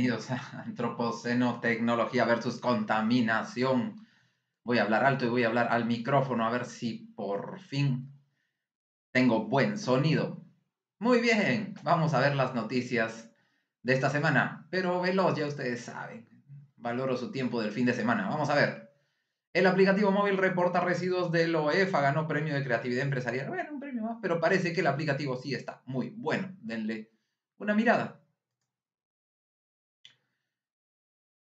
Bienvenidos a Antropoceno Tecnología versus Contaminación. Voy a hablar alto y voy a hablar al micrófono a ver si por fin tengo buen sonido. Muy bien, vamos a ver las noticias de esta semana, pero veloz, ya ustedes saben. Valoro su tiempo del fin de semana. Vamos a ver. El aplicativo móvil reporta residuos del OEFA, ganó premio de creatividad empresarial. Bueno, un premio más, pero parece que el aplicativo sí está muy bueno. Denle una mirada.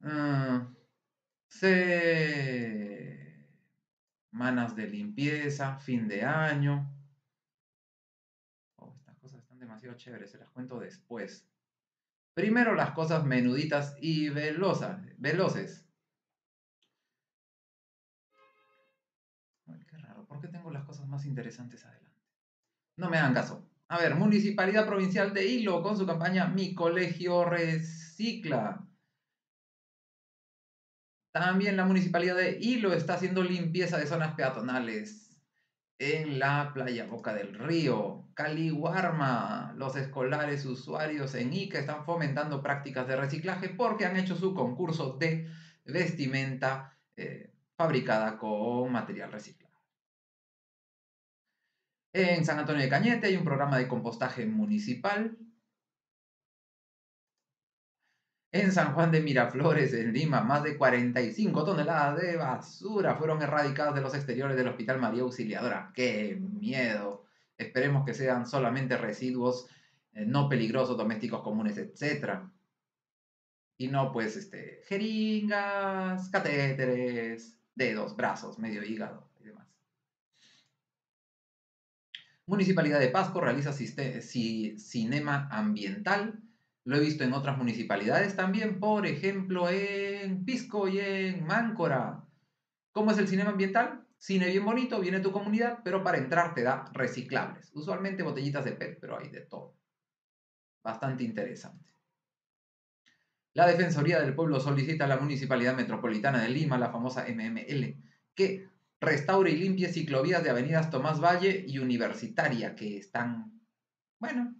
Uh, Semanas de limpieza, fin de año. Oh, estas cosas están demasiado chéveres, se las cuento después. Primero las cosas menuditas y velozas, veloces. qué raro, ¿por qué tengo las cosas más interesantes adelante? No me hagan caso. A ver, Municipalidad Provincial de Hilo con su campaña Mi Colegio Recicla. También la Municipalidad de Hilo está haciendo limpieza de zonas peatonales en la playa Boca del Río, Caliwarma, los escolares usuarios en Ica están fomentando prácticas de reciclaje porque han hecho su concurso de vestimenta eh, fabricada con material reciclado. En San Antonio de Cañete hay un programa de compostaje municipal en San Juan de Miraflores, en Lima, más de 45 toneladas de basura fueron erradicadas de los exteriores del Hospital María Auxiliadora. ¡Qué miedo! Esperemos que sean solamente residuos eh, no peligrosos, domésticos comunes, etc. Y no, pues, este, jeringas, catéteres, dedos, brazos, medio hígado y demás. Municipalidad de Pasco realiza cinema ambiental lo he visto en otras municipalidades también, por ejemplo en Pisco y en Máncora. ¿Cómo es el cinema ambiental? Cine bien bonito, viene tu comunidad, pero para entrar te da reciclables. Usualmente botellitas de PET, pero hay de todo. Bastante interesante. La Defensoría del Pueblo solicita a la Municipalidad Metropolitana de Lima, la famosa MML, que restaure y limpie ciclovías de avenidas Tomás Valle y Universitaria, que están, bueno,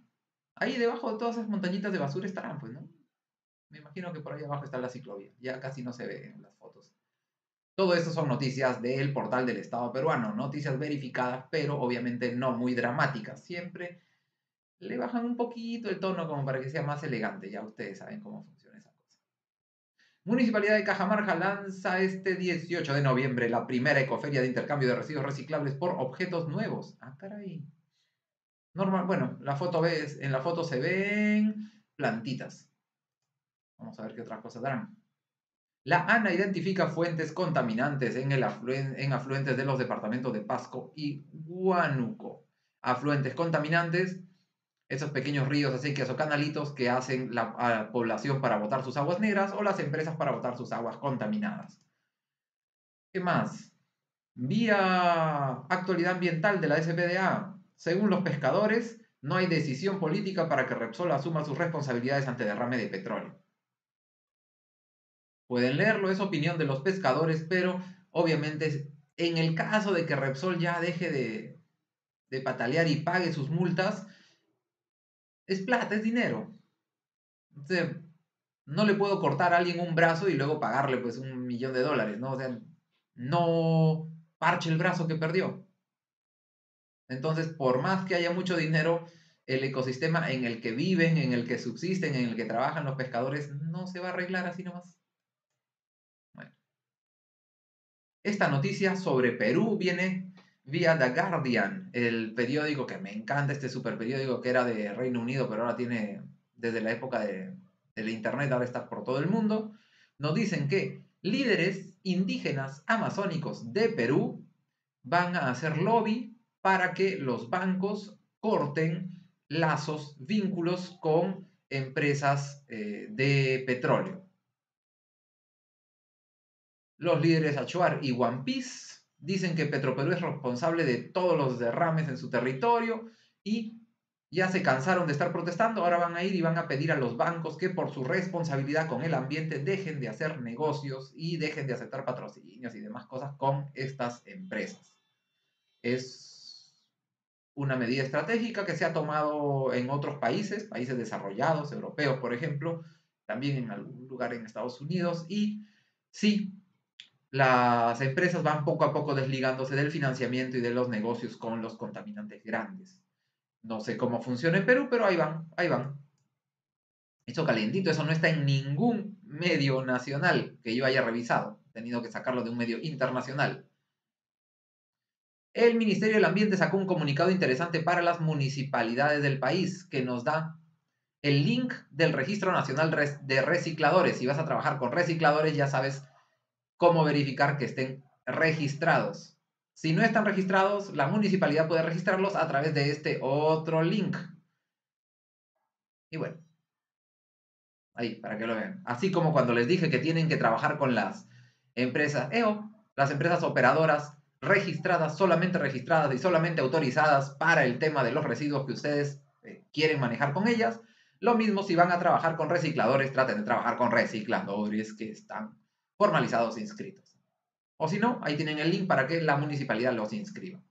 Ahí debajo de todas esas montañitas de basura estarán, pues, ¿no? Me imagino que por ahí abajo está la ciclovía. Ya casi no se ve en las fotos. Todo esto son noticias del portal del Estado peruano, noticias verificadas, pero obviamente no muy dramáticas. Siempre le bajan un poquito el tono como para que sea más elegante. Ya ustedes saben cómo funciona esa cosa. Municipalidad de Cajamarca lanza este 18 de noviembre la primera ecoferia de intercambio de residuos reciclables por objetos nuevos. Ah, caray. Normal, bueno, la foto ves, en la foto se ven plantitas. Vamos a ver qué otras cosas darán. La ANA identifica fuentes contaminantes en, el en afluentes de los departamentos de Pasco y Huánuco. Afluentes contaminantes, esos pequeños ríos, acequias o canalitos que hacen la población para botar sus aguas negras o las empresas para botar sus aguas contaminadas. ¿Qué más? Vía actualidad ambiental de la SPDA, según los pescadores, no hay decisión política para que Repsol asuma sus responsabilidades ante derrame de petróleo. Pueden leerlo, es opinión de los pescadores, pero obviamente en el caso de que Repsol ya deje de, de patalear y pague sus multas, es plata, es dinero. no le puedo cortar a alguien un brazo y luego pagarle pues un millón de dólares, ¿no? O sea, no parche el brazo que perdió. Entonces, por más que haya mucho dinero, el ecosistema en el que viven, en el que subsisten, en el que trabajan los pescadores, no se va a arreglar así nomás. Bueno. Esta noticia sobre Perú viene vía The Guardian, el periódico que me encanta, este super periódico que era de Reino Unido, pero ahora tiene, desde la época de, del Internet, ahora está por todo el mundo. Nos dicen que líderes indígenas amazónicos de Perú van a hacer lobby para que los bancos corten lazos, vínculos con empresas eh, de petróleo. Los líderes Achuar y One Piece dicen que Petroperú es responsable de todos los derrames en su territorio y ya se cansaron de estar protestando, ahora van a ir y van a pedir a los bancos que por su responsabilidad con el ambiente dejen de hacer negocios y dejen de aceptar patrocinios y demás cosas con estas empresas. Es una medida estratégica que se ha tomado en otros países, países desarrollados, europeos, por ejemplo, también en algún lugar en Estados Unidos. Y sí, las empresas van poco a poco desligándose del financiamiento y de los negocios con los contaminantes grandes. No sé cómo funciona en Perú, pero ahí van, ahí van. Eso calientito, eso no está en ningún medio nacional que yo haya revisado. He tenido que sacarlo de un medio internacional. El Ministerio del Ambiente sacó un comunicado interesante para las municipalidades del país que nos da el link del Registro Nacional de Recicladores. Si vas a trabajar con recicladores, ya sabes cómo verificar que estén registrados. Si no están registrados, la municipalidad puede registrarlos a través de este otro link. Y bueno, ahí, para que lo vean. Así como cuando les dije que tienen que trabajar con las empresas EO, las empresas operadoras registradas, solamente registradas y solamente autorizadas para el tema de los residuos que ustedes eh, quieren manejar con ellas. Lo mismo si van a trabajar con recicladores, traten de trabajar con recicladores que están formalizados e inscritos. O si no, ahí tienen el link para que la municipalidad los inscriba.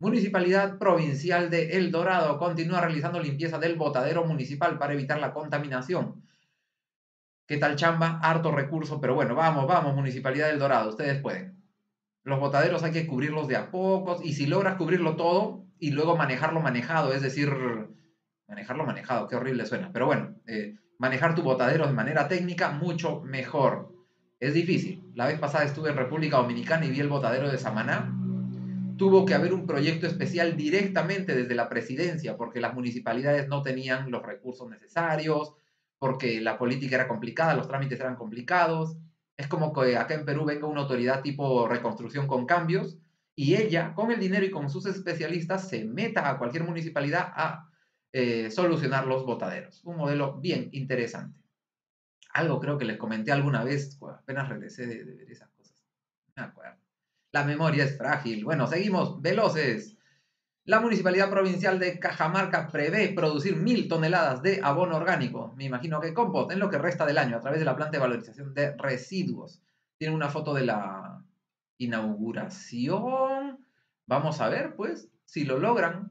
Municipalidad Provincial de El Dorado continúa realizando limpieza del botadero municipal para evitar la contaminación. ¿Qué tal chamba? Harto recurso, pero bueno, vamos, vamos, Municipalidad del Dorado, ustedes pueden. Los botaderos hay que cubrirlos de a pocos y si logras cubrirlo todo y luego manejarlo manejado, es decir, manejarlo manejado, qué horrible suena, pero bueno, eh, manejar tu botadero de manera técnica mucho mejor. Es difícil. La vez pasada estuve en República Dominicana y vi el botadero de Samaná. Tuvo que haber un proyecto especial directamente desde la presidencia porque las municipalidades no tenían los recursos necesarios, porque la política era complicada, los trámites eran complicados. Es como que acá en Perú venga una autoridad tipo reconstrucción con cambios y ella, con el dinero y con sus especialistas, se meta a cualquier municipalidad a eh, solucionar los botaderos. Un modelo bien interesante. Algo creo que les comenté alguna vez, apenas regresé de, ver esas cosas. Me acuerdo. La memoria es frágil. Bueno, seguimos veloces. La Municipalidad Provincial de Cajamarca prevé producir mil toneladas de abono orgánico, me imagino que compost, en lo que resta del año, a través de la planta de valorización de residuos. Tienen una foto de la inauguración. Vamos a ver, pues, si lo logran.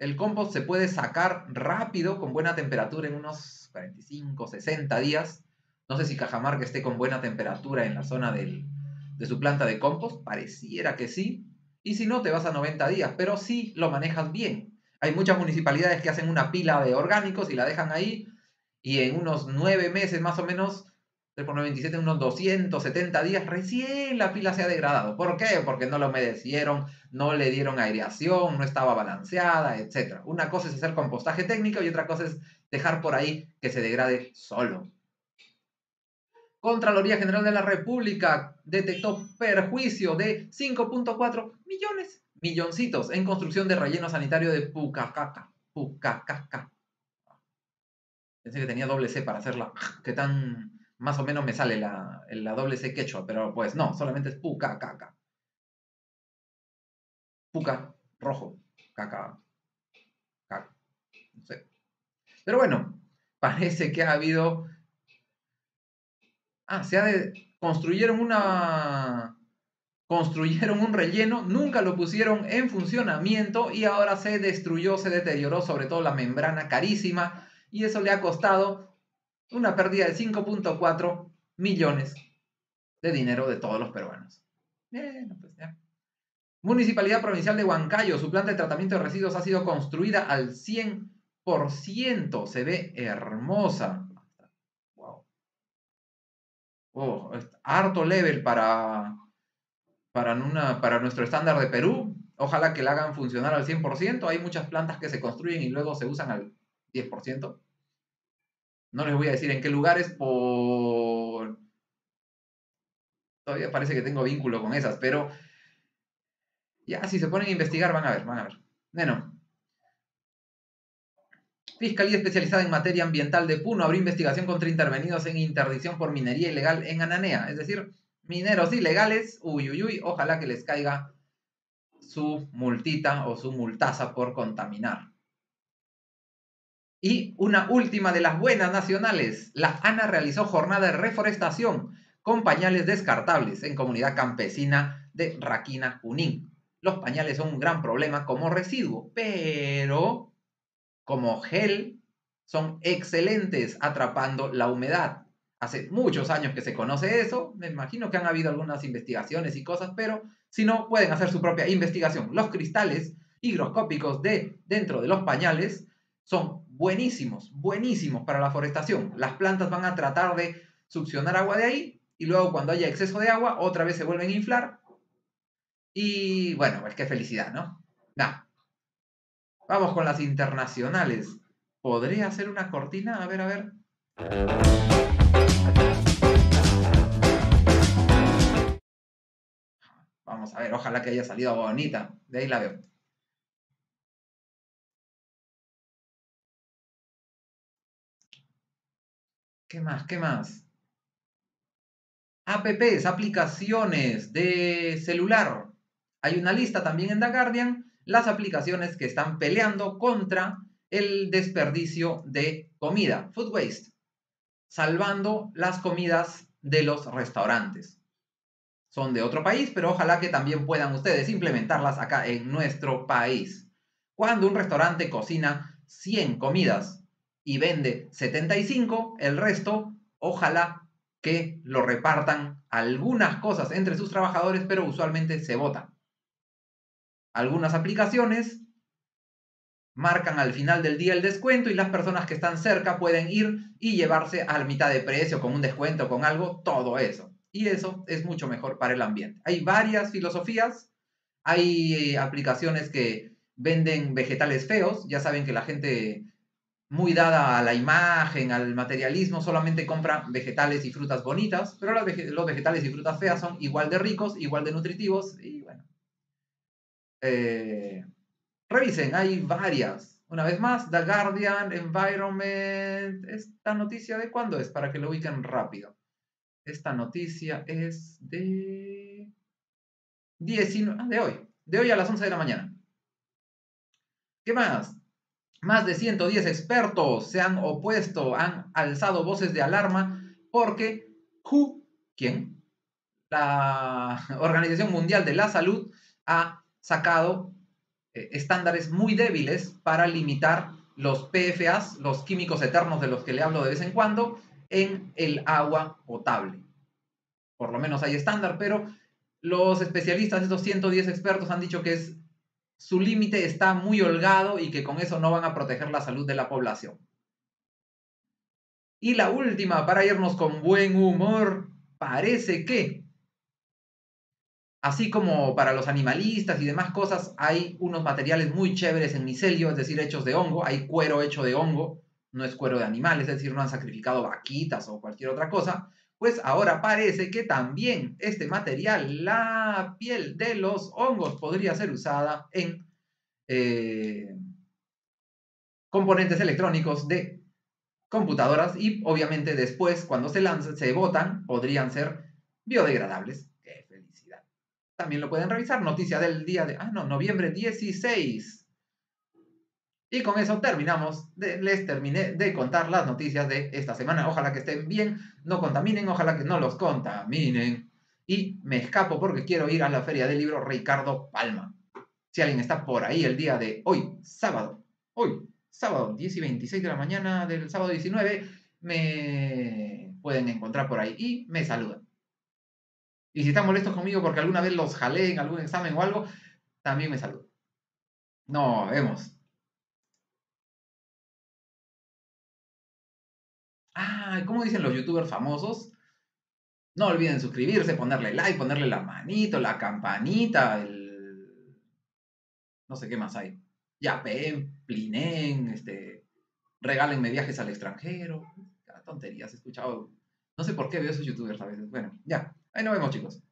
El compost se puede sacar rápido, con buena temperatura, en unos 45, 60 días. No sé si Cajamarca esté con buena temperatura en la zona de su planta de compost. Pareciera que sí. Y si no, te vas a 90 días, pero sí lo manejas bien. Hay muchas municipalidades que hacen una pila de orgánicos y la dejan ahí. Y en unos 9 meses más o menos 3 por 97, unos 270 días, recién la pila se ha degradado. ¿Por qué? Porque no lo humedecieron, no le dieron aireación, no estaba balanceada, etc. Una cosa es hacer compostaje técnico y otra cosa es dejar por ahí que se degrade solo. Contraloría General de la República detectó perjuicio de 5.4 millones, milloncitos, en construcción de relleno sanitario de Pucacaca. Pucacaca. Pensé que tenía doble C para hacerla. ¿Qué tan más o menos me sale la, la doble C quechua, pero pues no, solamente es puca, caca. Puca, rojo, caca, caca. No sé. Pero bueno, parece que ha habido... Ah, se ha de... Construyeron una... Construyeron un relleno, nunca lo pusieron en funcionamiento y ahora se destruyó, se deterioró, sobre todo la membrana carísima, y eso le ha costado una pérdida de 5.4 millones de dinero de todos los peruanos. Pues Municipalidad Provincial de Huancayo, su planta de tratamiento de residuos ha sido construida al 100%. Se ve hermosa. Oh, harto level para, para, una, para nuestro estándar de Perú. Ojalá que la hagan funcionar al 100%. Hay muchas plantas que se construyen y luego se usan al 10%. No les voy a decir en qué lugares por... Todavía parece que tengo vínculo con esas, pero ya si se ponen a investigar van a ver, van a ver. Bueno. Fiscalía especializada en materia ambiental de Puno abrió investigación contra intervenidos en interdicción por minería ilegal en Ananea. Es decir, mineros ilegales, uy, uy, uy, ojalá que les caiga su multita o su multaza por contaminar. Y una última de las buenas nacionales. La ANA realizó jornada de reforestación con pañales descartables en comunidad campesina de Raquina, Junín. Los pañales son un gran problema como residuo, pero como gel son excelentes atrapando la humedad. Hace muchos años que se conoce eso, me imagino que han habido algunas investigaciones y cosas, pero si no, pueden hacer su propia investigación. Los cristales higroscópicos de dentro de los pañales son buenísimos, buenísimos para la forestación. Las plantas van a tratar de succionar agua de ahí y luego cuando haya exceso de agua, otra vez se vuelven a inflar. Y bueno, pues qué felicidad, ¿no? Nah. Vamos con las internacionales. ¿Podría hacer una cortina? A ver, a ver. Vamos a ver, ojalá que haya salido bonita. De ahí la veo. ¿Qué más? ¿Qué más? apps, aplicaciones de celular. Hay una lista también en The Guardian, las aplicaciones que están peleando contra el desperdicio de comida, food waste, salvando las comidas de los restaurantes. Son de otro país, pero ojalá que también puedan ustedes implementarlas acá en nuestro país. Cuando un restaurante cocina 100 comidas y vende 75, el resto, ojalá que lo repartan algunas cosas entre sus trabajadores, pero usualmente se votan. Algunas aplicaciones marcan al final del día el descuento y las personas que están cerca pueden ir y llevarse a la mitad de precio con un descuento, con algo, todo eso. Y eso es mucho mejor para el ambiente. Hay varias filosofías, hay eh, aplicaciones que venden vegetales feos, ya saben que la gente muy dada a la imagen, al materialismo, solamente compra vegetales y frutas bonitas, pero los vegetales y frutas feas son igual de ricos, igual de nutritivos y bueno. Eh, revisen, hay varias. Una vez más, The Guardian, Environment. ¿Esta noticia de cuándo es? Para que lo ubiquen rápido. Esta noticia es de 19, ah, de hoy, de hoy a las 11 de la mañana. ¿Qué más? Más de 110 expertos se han opuesto, han alzado voces de alarma porque WHO, ¿quién? La Organización Mundial de la Salud ha sacado eh, estándares muy débiles para limitar los PFAs, los químicos eternos de los que le hablo de vez en cuando, en el agua potable. Por lo menos hay estándar, pero los especialistas, estos 110 expertos, han dicho que su límite está muy holgado y que con eso no van a proteger la salud de la población. Y la última, para irnos con buen humor, parece que, así como para los animalistas y demás cosas, hay unos materiales muy chéveres en micelio, es decir, hechos de hongo, hay cuero hecho de hongo, no es cuero de animales, es decir, no han sacrificado vaquitas o cualquier otra cosa, pues ahora parece que también este material, la piel de los hongos, podría ser usada en eh, componentes electrónicos de computadoras y obviamente después, cuando se lancen, se botan, podrían ser biodegradables. También lo pueden revisar. Noticia del día de, ah, no, noviembre 16. Y con eso terminamos. les terminé de contar las noticias de esta semana. Ojalá que estén bien, no contaminen, ojalá que no los contaminen. Y me escapo porque quiero ir a la feria del libro Ricardo Palma. Si alguien está por ahí el día de hoy, sábado, hoy, sábado 10 y 26 de la mañana del sábado 19, me pueden encontrar por ahí y me saludan. Y si están molestos conmigo porque alguna vez los jalé en algún examen o algo, también me saludan. No, vemos. Ah, ¿cómo dicen los youtubers famosos? No olviden suscribirse, ponerle like, ponerle la manito, la campanita, el... No sé qué más hay. Yapen, Plinen, este... Regálenme viajes al extranjero. Tonterías, he escuchado... No sé por qué veo esos youtubers a veces. Bueno, ya. Ahí nos vemos, chicos.